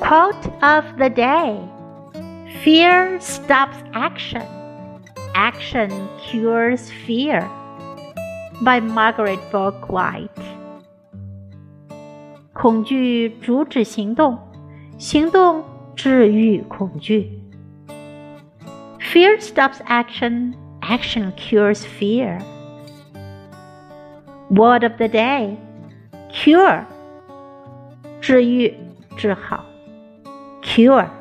Quote of the day Fear stops action, action cures fear. By Margaret Bourke-White. 恐惧阻止行动，行动治愈恐惧。Fear stops action, action cures fear. Word of the day: Cure. 治愈，治好。Cure